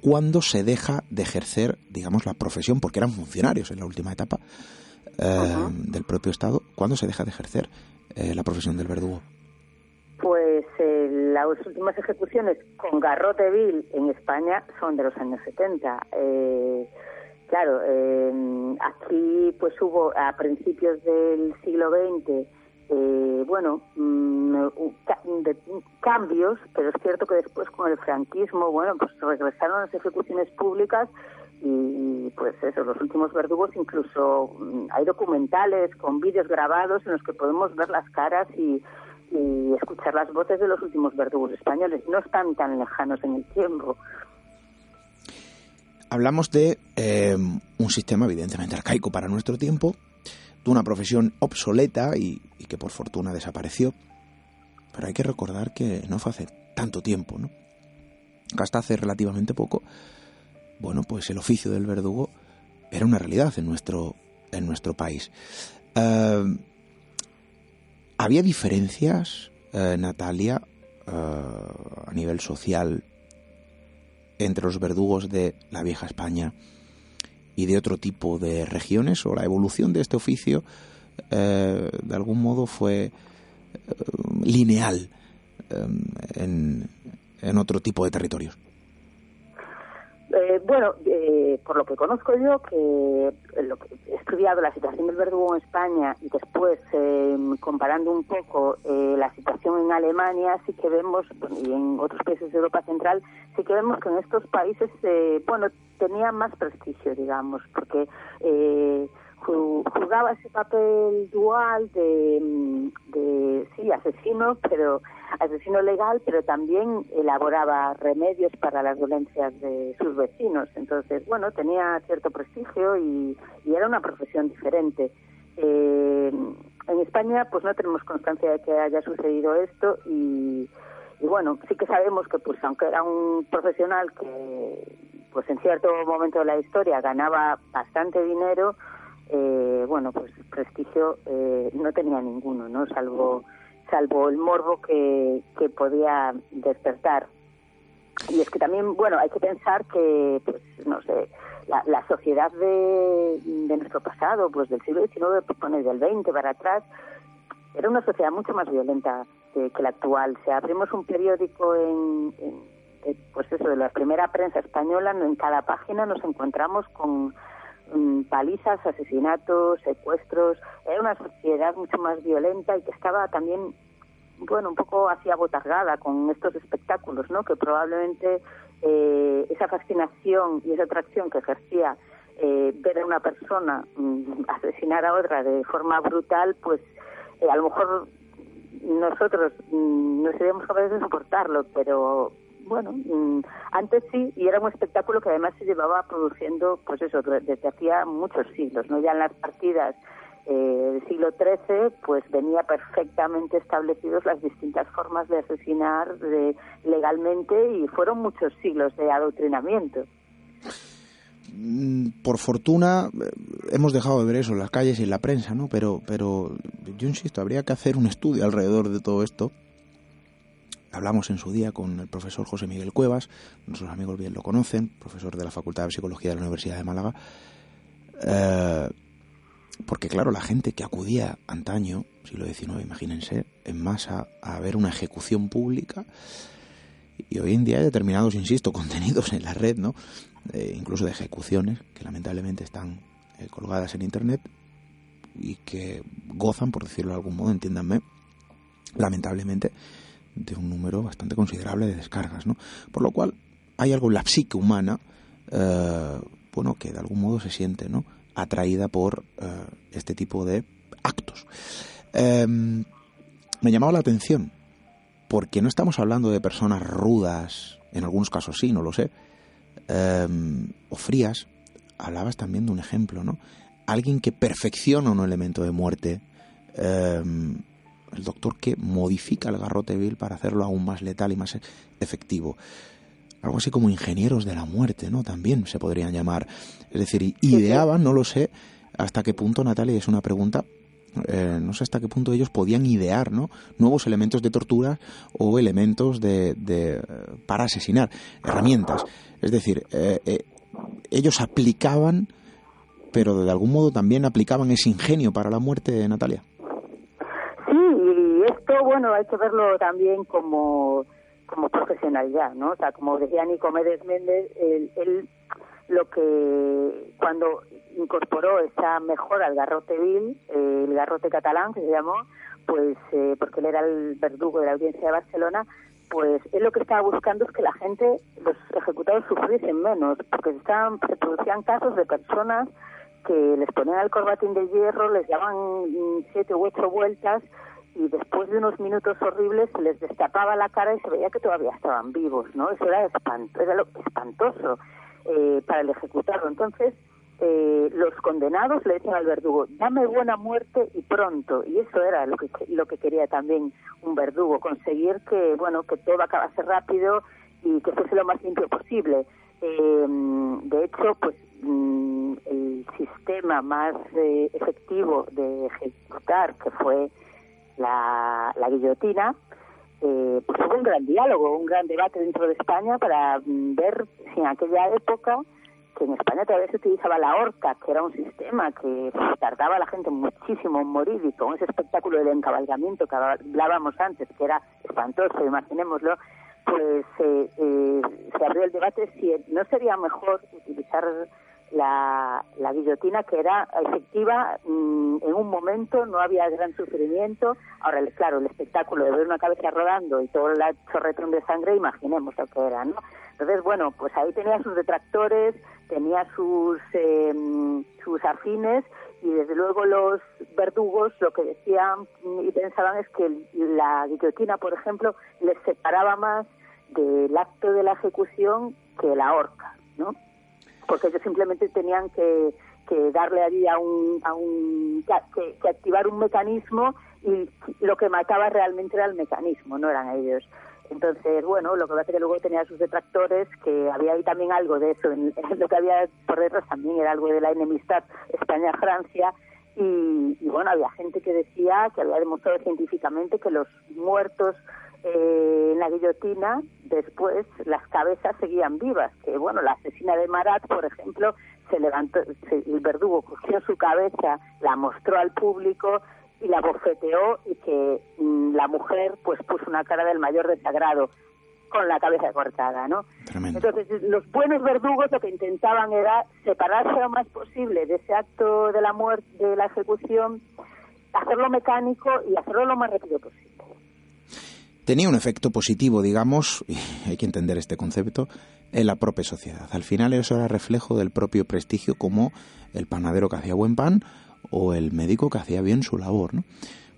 cuando se deja de ejercer, digamos, la profesión, porque eran funcionarios en la última etapa del propio Estado, ¿cuándo se deja de ejercer la profesión del verdugo?
Pues eh, las últimas ejecuciones con garrote vil en España son de los años 70. Eh, claro, eh, aquí pues hubo a principios del siglo XX, eh, bueno, mm, cambios, pero es cierto que después con el franquismo, bueno, pues regresaron las ejecuciones públicas y pues eso, los últimos verdugos incluso mm, hay documentales con vídeos grabados en los que podemos ver las caras y y escuchar las voces de los últimos verdugos españoles. No están tan lejanos en el tiempo.
Hablamos de eh, un sistema evidentemente arcaico para nuestro tiempo, de una profesión obsoleta y, que por fortuna desapareció. Pero hay que recordar que no fue hace tanto tiempo, ¿no? Hasta hace relativamente poco, bueno, pues el oficio del verdugo era una realidad en nuestro, en nuestro país. Eh, ¿Había diferencias, eh, Natalia, eh, a nivel social entre los verdugos de la vieja España y de otro tipo de regiones? ¿O la evolución de este oficio eh, de algún modo fue lineal en otro tipo de territorios?
Eh, bueno, eh, por lo que conozco yo, que, he estudiado la situación del verdugo en España y después em, comparando un poco eh, la situación en Alemania, sí que vemos, y en otros países de Europa Central, sí que vemos que en estos países, bueno, tenía más prestigio, digamos, porque jugaba ese papel dual de, de, sí, asesino, pero asesino legal, pero también elaboraba remedios para las dolencias de sus vecinos. Entonces, bueno, tenía cierto prestigio y, y era una profesión diferente. Eh, en España, pues no tenemos constancia de que haya sucedido esto y, y bueno, sí que sabemos que, pues aunque era un profesional que, pues en cierto momento de la historia ganaba bastante dinero, eh, bueno, pues prestigio eh, no tenía ninguno, ¿no? Salvo, salvo el morbo que, que podía despertar. Y es que también, bueno, hay que pensar que, pues, no sé, la, la sociedad de, de nuestro pasado, pues del siglo XIX, pues del XX para atrás, era una sociedad mucho más violenta que, que la actual. Si abrimos un periódico en, en, pues eso, de la primera prensa española, en cada página nos encontramos con Mm, palizas, asesinatos, secuestros. Era una sociedad mucho más violenta y que estaba también, bueno, un poco así abotargada con estos espectáculos, ¿no? Que probablemente eh, esa fascinación y esa atracción que ejercía eh, ver a una persona mm, asesinar a otra de forma brutal, pues eh, a lo mejor nosotros mm, no seríamos capaces de soportarlo, pero bueno, mm, antes sí, y era un espectáculo que además se llevaba produciendo, pues eso, desde hacía muchos siglos, ¿no? Ya en las partidas eh, del siglo XIII, pues venía perfectamente establecidos las distintas formas de asesinar de, legalmente y fueron muchos siglos de adoctrinamiento.
Mm, por fortuna eh, hemos dejado de ver eso en las calles y en la prensa, ¿no? Pero, pero yo insisto, habría que hacer un estudio alrededor de todo esto Hablamos en su día con el profesor José Miguel Cuevas, nuestros amigos bien lo conocen, profesor de la Facultad de Psicología de la Universidad de Málaga, eh, porque claro, la gente que acudía antaño, siglo XIX, imagínense, en masa a ver una ejecución pública, y hoy en día hay determinados, insisto, contenidos en la red, ¿no? Eh, incluso de ejecuciones, que lamentablemente están eh, colgadas en Internet y que gozan, por decirlo de algún modo, entiéndanme, lamentablemente, de un número bastante considerable de descargas, ¿no? Por lo cual hay algo en la psique humana, eh, bueno, que de algún modo se siente, ¿no? Atraída por eh, este tipo de actos. Em, me llamaba la atención porque no estamos hablando de personas rudas, en algunos casos sí, no lo sé, em, o frías. Hablabas también de un ejemplo, ¿no? Alguien que perfecciona un elemento de muerte. El doctor que modifica el garrote vil para hacerlo aún más letal y más efectivo. Algo así como ingenieros de la muerte, ¿no? También se podrían llamar. Es decir, ideaban, no lo sé hasta qué punto, Natalia, es una pregunta, eh, no sé hasta qué punto ellos podían idear, ¿no? Nuevos elementos de tortura o elementos de, de para asesinar, herramientas. Es decir, eh, eh, ellos aplicaban, pero de algún modo también aplicaban ese ingenio para la muerte, Natalia
bueno, hay que verlo también como, como profesionalidad, ¿no? O sea, como decía Nicomedes Méndez, él, lo que cuando incorporó esa mejora al garrote vil, eh, el garrote catalán que se llamó, pues eh, porque él era el verdugo de la audiencia de Barcelona, pues él lo que estaba buscando es que la gente, los ejecutados sufriesen menos, porque estaban, se producían casos de personas que les ponían el corbatín de hierro, les daban siete u ocho vueltas y después de unos minutos horribles les destapaba la cara y se veía que todavía estaban vivos, ¿no? Eso era, era lo espantoso eh, para el ejecutado. Entonces, eh, los condenados le decían al verdugo, dame buena muerte y pronto. Y eso era lo que, lo que quería también un verdugo, conseguir que, bueno, que todo acabase rápido y que fuese lo más limpio posible. Eh, de hecho, pues mm, el sistema más efectivo de ejecutar, que fue la, la guillotina, eh, pues hubo un gran diálogo, un gran debate dentro de España para mm, ver si en aquella época, que en España todavía se utilizaba la horca, que era un sistema que tardaba a la gente muchísimo en morir y con ese espectáculo del encabalgamiento que hablábamos antes, que era espantoso, imaginémoslo, pues eh, eh, se abrió el debate si no sería mejor utilizar la, la guillotina que era efectiva mm, en un momento, no había gran sufrimiento. Ahora, claro, el espectáculo de ver una cabeza rodando y todo el chorretón de sangre, imaginemos lo que era, ¿no? Entonces, bueno, pues ahí tenía sus detractores, tenía sus, eh, sus afines y desde luego los verdugos lo que decían y pensaban es que la guillotina, por ejemplo, les separaba más del acto de la ejecución que la horca, ¿no? Porque ellos simplemente tenían que, que darle allí a un, a un que, que activar un mecanismo y lo que mataba realmente era el mecanismo, no eran ellos. Entonces, bueno, lo que pasa es que luego tenía sus detractores, que había ahí también algo de eso, en, lo que había por detrás también era algo de la enemistad España-Francia, y, bueno, había gente que decía que había demostrado científicamente que los muertos eh, en la guillotina, después las cabezas seguían vivas, que bueno, la asesina de Marat, por ejemplo, se levantó, el verdugo cogió su cabeza, la mostró al público y la bofeteó y que mm, la mujer pues puso una cara del mayor desagrado con la cabeza cortada, ¿no? Entonces, los buenos verdugos lo que intentaban era separarse lo más posible de ese acto de la muerte, de la ejecución, hacerlo mecánico y hacerlo lo más rápido posible.
Tenía un efecto positivo, digamos, y hay que entender este concepto, en la propia sociedad. Al final eso era reflejo del propio prestigio como el panadero que hacía buen pan o el médico que hacía bien su labor. ¿no?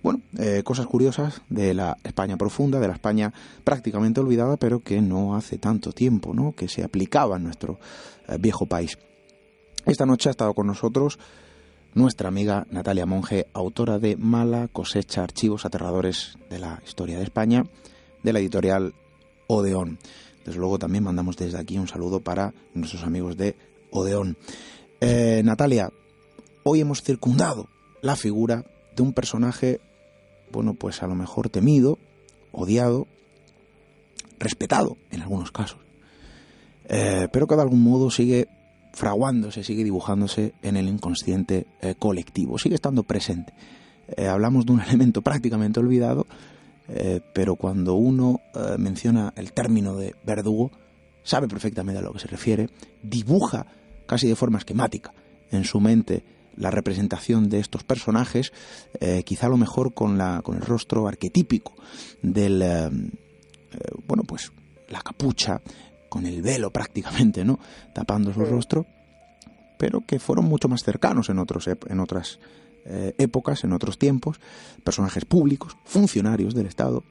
Bueno, eh, cosas curiosas de la España profunda, de la España prácticamente olvidada, pero que no hace tanto tiempo, ¿no? que se aplicaba en nuestro eh, viejo país. Esta noche ha estado con nosotros nuestra amiga Natalia Monge, autora de Mala cosecha, archivos aterradores de la historia de España, de la editorial Odeón. Desde luego también mandamos desde aquí un saludo para nuestros amigos de Odeón. Eh, Natalia, hoy hemos circundado la figura de un personaje, bueno, pues a lo mejor temido, odiado, respetado en algunos casos, eh, pero que de algún modo sigue fraguándose, sigue dibujándose en el inconsciente eh, colectivo, sigue estando presente. Eh, hablamos de un elemento prácticamente olvidado, pero cuando uno menciona el término de verdugo, sabe perfectamente a lo que se refiere, dibuja casi de forma esquemática en su mente la representación de estos personajes, eh, quizá a lo mejor con, la, con el rostro arquetípico del, eh, eh, bueno, pues la capucha, con el velo prácticamente, ¿no? Tapando su rostro, pero que fueron mucho más cercanos en, otros, en otras épocas, en otros tiempos, personajes públicos, funcionarios del Estado,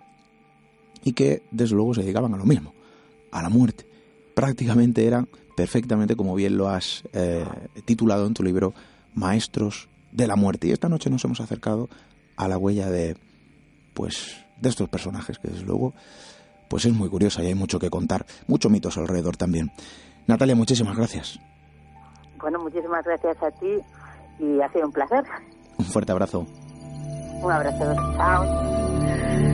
y que desde luego se dedicaban a lo mismo, a la muerte. Prácticamente eran perfectamente, como bien lo has titulado en tu libro, maestros de la muerte. Y esta noche nos hemos acercado a la huella de, pues, de estos personajes, que desde luego, pues es muy curiosa y hay mucho que contar, muchos mitos alrededor también. Natalia, muchísimas gracias.
Bueno, muchísimas gracias a ti y ha sido un placer.
Un fuerte abrazo.
Un abrazo. Chao.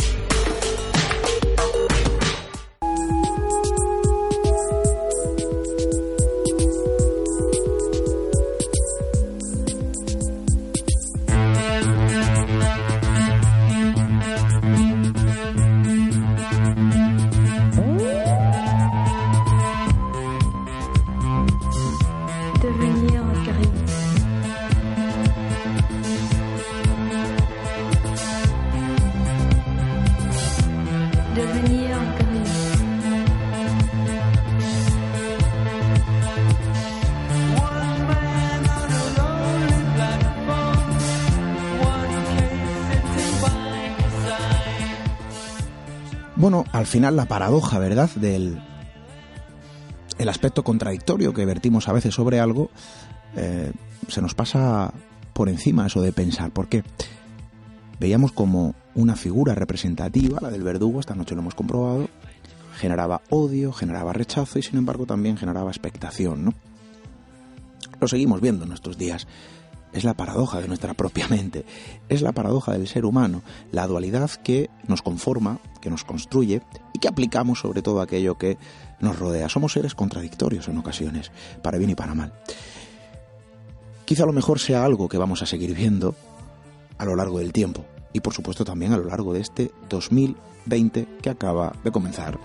Final la paradoja, ¿verdad?, del el aspecto contradictorio que vertimos a veces sobre algo, eh, se nos pasa por encima eso de pensar. ¿Por qué? Veíamos como una figura representativa, la del verdugo, esta noche lo hemos comprobado, generaba odio, generaba rechazo y sin embargo también generaba expectación, ¿no? Lo seguimos viendo en nuestros días es la paradoja de nuestra propia mente, es la paradoja del ser humano, la dualidad que nos conforma, que nos construye y que aplicamos sobre todo aquello que nos rodea. Somos seres contradictorios en ocasiones, para bien y para mal. Quizá lo mejor sea algo que vamos a seguir viendo a lo largo del tiempo y por supuesto también a lo largo de este 2020 que acaba de comenzar.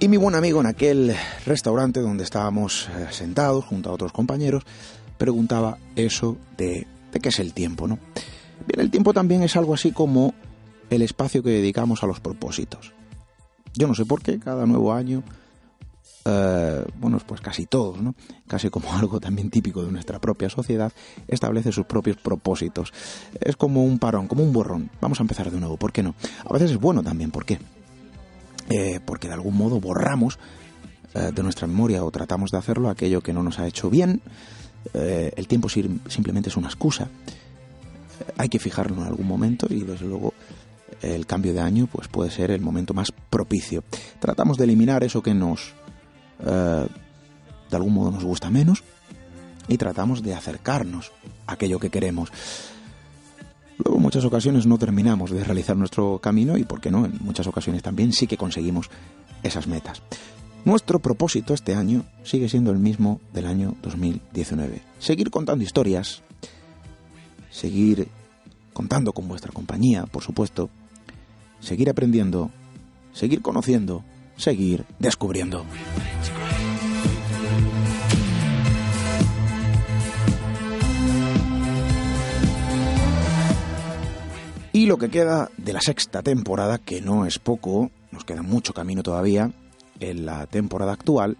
Y mi buen amigo en aquel restaurante donde estábamos eh, sentados junto a otros compañeros preguntaba eso de, qué es el tiempo, ¿no? Bien, el tiempo también es algo así como el espacio que dedicamos a los propósitos. Yo no sé por qué cada nuevo año, eh, bueno, pues casi todos, ¿no? Casi como algo también típico de nuestra propia sociedad, establece sus propios propósitos. Es como un parón, como un borrón. Vamos a empezar de nuevo, ¿por qué no? A veces es bueno también, ¿por qué? Eh, porque de algún modo borramos eh, de nuestra memoria o tratamos de hacerlo aquello que no nos ha hecho bien. Eh, el tiempo simplemente es una excusa. hay que fijarlo en algún momento y desde luego el cambio de año pues puede ser el momento más propicio. Tratamos de eliminar eso que nos de algún modo nos gusta menos y tratamos de acercarnos a aquello que queremos. Luego en muchas ocasiones no terminamos de realizar nuestro camino y, ¿por qué no? En muchas ocasiones también sí que conseguimos esas metas. Nuestro propósito este año sigue siendo el mismo del año 2019. Seguir contando historias, seguir contando con vuestra compañía, por supuesto, seguir aprendiendo, seguir conociendo, seguir descubriendo. Y lo que queda de la sexta temporada, que no es poco, nos queda mucho camino todavía en la temporada actual,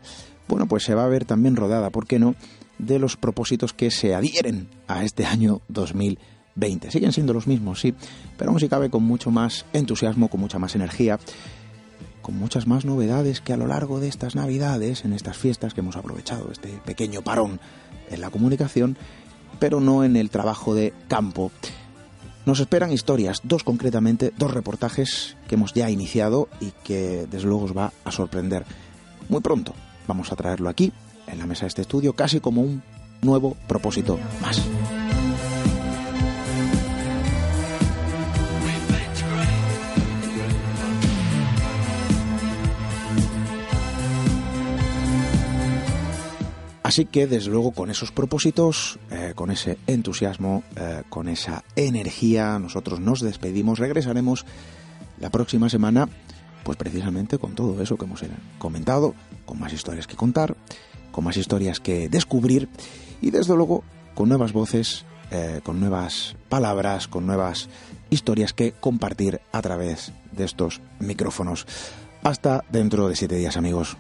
bueno, pues se va a ver también rodada, ¿por qué no?, de los propósitos que se adhieren a este año 2020. Siguen siendo los mismos, sí, pero aún si cabe con mucho más entusiasmo, con mucha más energía, con muchas más novedades que a lo largo de estas navidades, en estas fiestas que hemos aprovechado, este pequeño parón en la comunicación, pero no en el trabajo de campo nos esperan historias, dos concretamente, dos reportajes que hemos ya iniciado y que desde luego os va a sorprender. Muy pronto vamos a traerlo aquí, en la mesa de este estudio, casi como un nuevo propósito más. Así que, desde luego, con esos propósitos, eh, con ese entusiasmo, eh, con esa energía, nosotros nos despedimos. Regresaremos la próxima semana, pues precisamente con todo eso que hemos comentado, con más historias que contar, con más historias que descubrir y, desde luego, con nuevas voces, eh, con nuevas palabras, con nuevas historias que compartir a través de estos micrófonos. Hasta dentro de siete días, amigos.